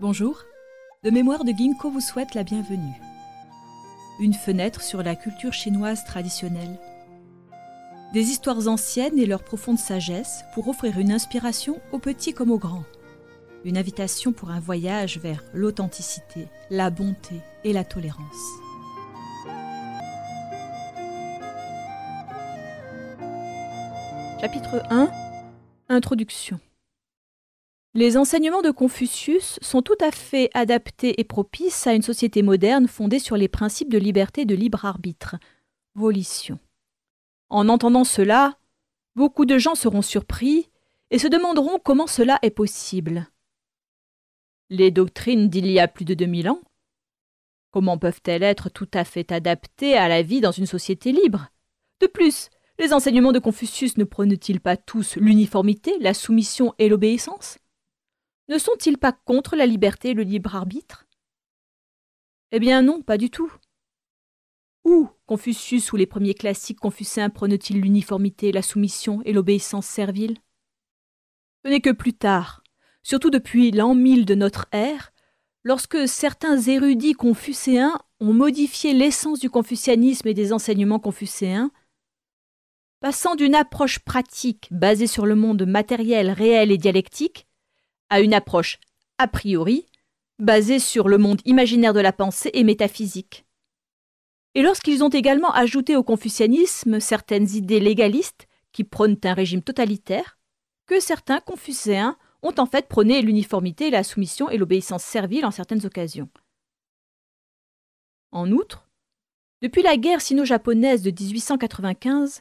Bonjour, de mémoire de Ginkgo vous souhaite la bienvenue. Une fenêtre sur la culture chinoise traditionnelle. Des histoires anciennes et leur profonde sagesse pour offrir une inspiration aux petits comme aux grands. Une invitation pour un voyage vers l'authenticité, la bonté et la tolérance. Chapitre 1 Introduction les enseignements de Confucius sont tout à fait adaptés et propices à une société moderne fondée sur les principes de liberté de libre arbitre. Volition. En entendant cela, beaucoup de gens seront surpris et se demanderont comment cela est possible. Les doctrines d'il y a plus de 2000 ans Comment peuvent-elles être tout à fait adaptées à la vie dans une société libre? De plus, les enseignements de Confucius ne prônent-ils pas tous l'uniformité, la soumission et l'obéissance? Ne sont-ils pas contre la liberté et le libre arbitre? Eh bien non, pas du tout. Où Confucius ou les premiers classiques confucéens prônent-ils l'uniformité, la soumission et l'obéissance servile? Ce n'est que plus tard, surtout depuis l'an 1000 de notre ère, lorsque certains érudits confucéens ont modifié l'essence du confucianisme et des enseignements confucéens, passant d'une approche pratique basée sur le monde matériel, réel et dialectique à une approche a priori, basée sur le monde imaginaire de la pensée et métaphysique. Et lorsqu'ils ont également ajouté au confucianisme certaines idées légalistes qui prônent un régime totalitaire, que certains confucéens ont en fait prôné l'uniformité, la soumission et l'obéissance servile en certaines occasions. En outre, depuis la guerre sino-japonaise de 1895,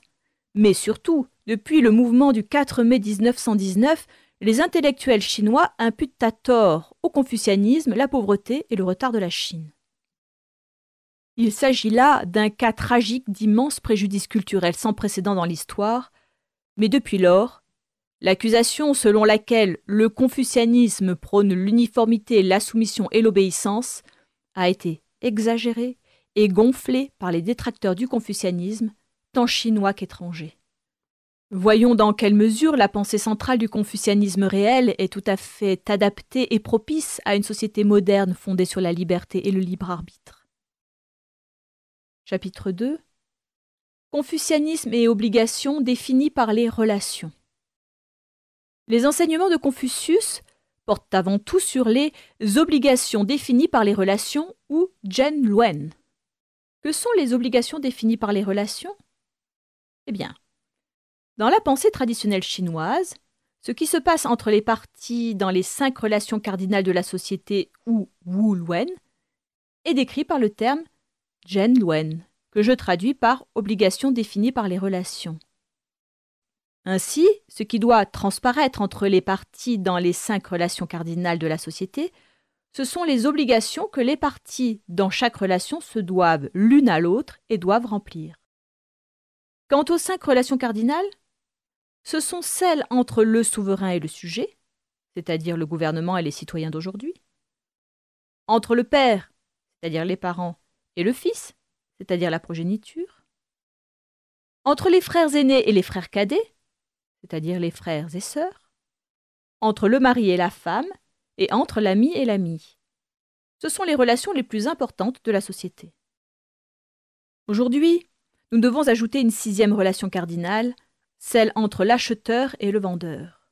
mais surtout depuis le mouvement du 4 mai 1919 les intellectuels chinois imputent à tort au confucianisme la pauvreté et le retard de la Chine. Il s'agit là d'un cas tragique d'immenses préjudices culturels sans précédent dans l'histoire, mais depuis lors, l'accusation selon laquelle le confucianisme prône l'uniformité, la soumission et l'obéissance a été exagérée et gonflée par les détracteurs du confucianisme, tant chinois qu'étrangers. Voyons dans quelle mesure la pensée centrale du confucianisme réel est tout à fait adaptée et propice à une société moderne fondée sur la liberté et le libre arbitre. Chapitre 2 Confucianisme et obligations définies par les relations. Les enseignements de Confucius portent avant tout sur les obligations définies par les relations ou Zhen Luen. Que sont les obligations définies par les relations? Eh bien, dans la pensée traditionnelle chinoise, ce qui se passe entre les parties dans les cinq relations cardinales de la société ou Wu Luen est décrit par le terme Zhen Luen, que je traduis par obligation définie par les relations. Ainsi, ce qui doit transparaître entre les parties dans les cinq relations cardinales de la société, ce sont les obligations que les parties dans chaque relation se doivent l'une à l'autre et doivent remplir. Quant aux cinq relations cardinales, ce sont celles entre le souverain et le sujet, c'est-à-dire le gouvernement et les citoyens d'aujourd'hui, entre le père, c'est-à-dire les parents, et le fils, c'est-à-dire la progéniture, entre les frères aînés et les frères cadets, c'est-à-dire les frères et sœurs, entre le mari et la femme, et entre l'ami et l'ami. Ce sont les relations les plus importantes de la société. Aujourd'hui, nous devons ajouter une sixième relation cardinale, celle entre l'acheteur et le vendeur.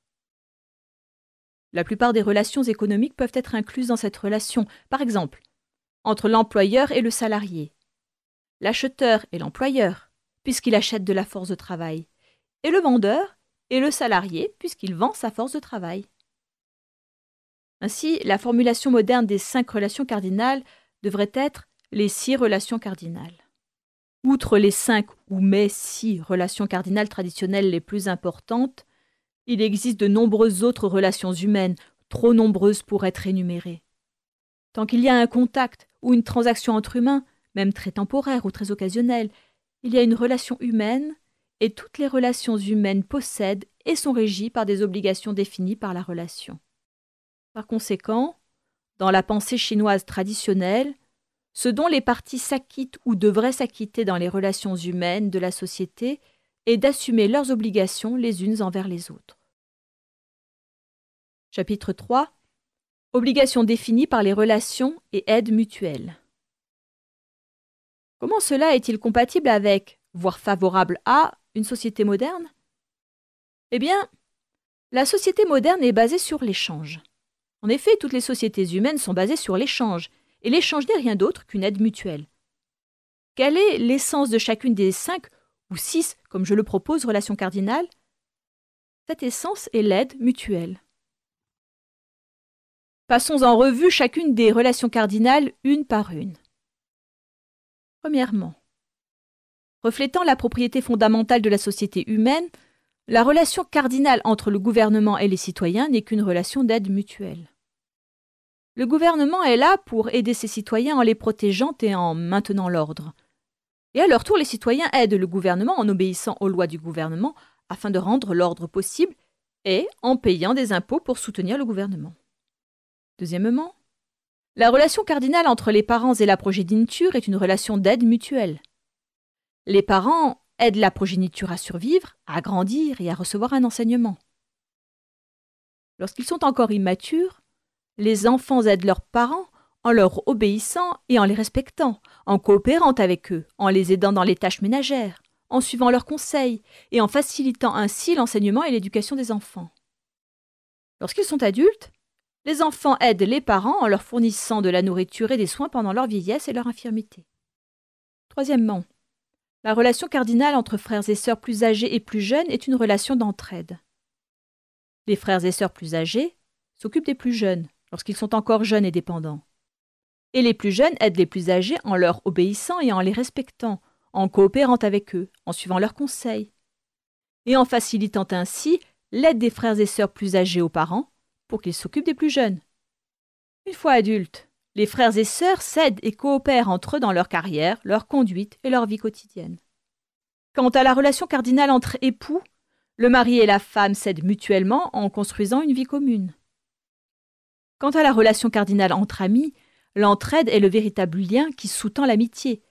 La plupart des relations économiques peuvent être incluses dans cette relation, par exemple, entre l'employeur et le salarié, l'acheteur et l'employeur, puisqu'il achète de la force de travail, et le vendeur et le salarié, puisqu'il vend sa force de travail. Ainsi, la formulation moderne des cinq relations cardinales devrait être les six relations cardinales. Outre les cinq ou mais six relations cardinales traditionnelles les plus importantes, il existe de nombreuses autres relations humaines, trop nombreuses pour être énumérées. Tant qu'il y a un contact ou une transaction entre humains, même très temporaire ou très occasionnelle, il y a une relation humaine, et toutes les relations humaines possèdent et sont régies par des obligations définies par la relation. Par conséquent, dans la pensée chinoise traditionnelle, ce dont les parties s'acquittent ou devraient s'acquitter dans les relations humaines de la société est d'assumer leurs obligations les unes envers les autres. Chapitre 3 Obligation définie par les relations et aides mutuelles. Comment cela est-il compatible avec, voire favorable à, une société moderne? Eh bien, la société moderne est basée sur l'échange. En effet, toutes les sociétés humaines sont basées sur l'échange, et l'échange n'est rien d'autre qu'une aide mutuelle. Quelle est l'essence de chacune des cinq ou six, comme je le propose, relations cardinales? Cette essence est l'aide mutuelle. Passons en revue chacune des relations cardinales une par une. Premièrement, reflétant la propriété fondamentale de la société humaine, la relation cardinale entre le gouvernement et les citoyens n'est qu'une relation d'aide mutuelle. Le gouvernement est là pour aider ses citoyens en les protégeant et en maintenant l'ordre. Et à leur tour, les citoyens aident le gouvernement en obéissant aux lois du gouvernement afin de rendre l'ordre possible et en payant des impôts pour soutenir le gouvernement. Deuxièmement, la relation cardinale entre les parents et la progéniture est une relation d'aide mutuelle. Les parents aident la progéniture à survivre, à grandir et à recevoir un enseignement. Lorsqu'ils sont encore immatures, les enfants aident leurs parents en leur obéissant et en les respectant, en coopérant avec eux, en les aidant dans les tâches ménagères, en suivant leurs conseils et en facilitant ainsi l'enseignement et l'éducation des enfants. Lorsqu'ils sont adultes, les enfants aident les parents en leur fournissant de la nourriture et des soins pendant leur vieillesse et leur infirmité. Troisièmement, la relation cardinale entre frères et sœurs plus âgés et plus jeunes est une relation d'entraide. Les frères et sœurs plus âgés s'occupent des plus jeunes lorsqu'ils sont encore jeunes et dépendants. Et les plus jeunes aident les plus âgés en leur obéissant et en les respectant, en coopérant avec eux, en suivant leurs conseils, et en facilitant ainsi l'aide des frères et sœurs plus âgés aux parents pour qu'ils s'occupent des plus jeunes. Une fois adultes, les frères et sœurs s'aident et coopèrent entre eux dans leur carrière, leur conduite et leur vie quotidienne. Quant à la relation cardinale entre époux, le mari et la femme s'aident mutuellement en construisant une vie commune. Quant à la relation cardinale entre amis, l'entraide est le véritable lien qui sous-tend l'amitié.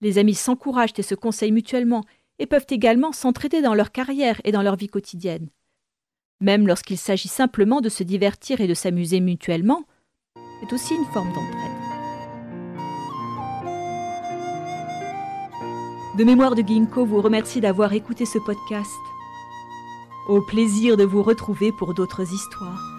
Les amis s'encouragent et se conseillent mutuellement et peuvent également s'entraider dans leur carrière et dans leur vie quotidienne. Même lorsqu'il s'agit simplement de se divertir et de s'amuser mutuellement, c'est aussi une forme d'entraide. De mémoire de Ginkgo vous remercie d'avoir écouté ce podcast. Au plaisir de vous retrouver pour d'autres histoires.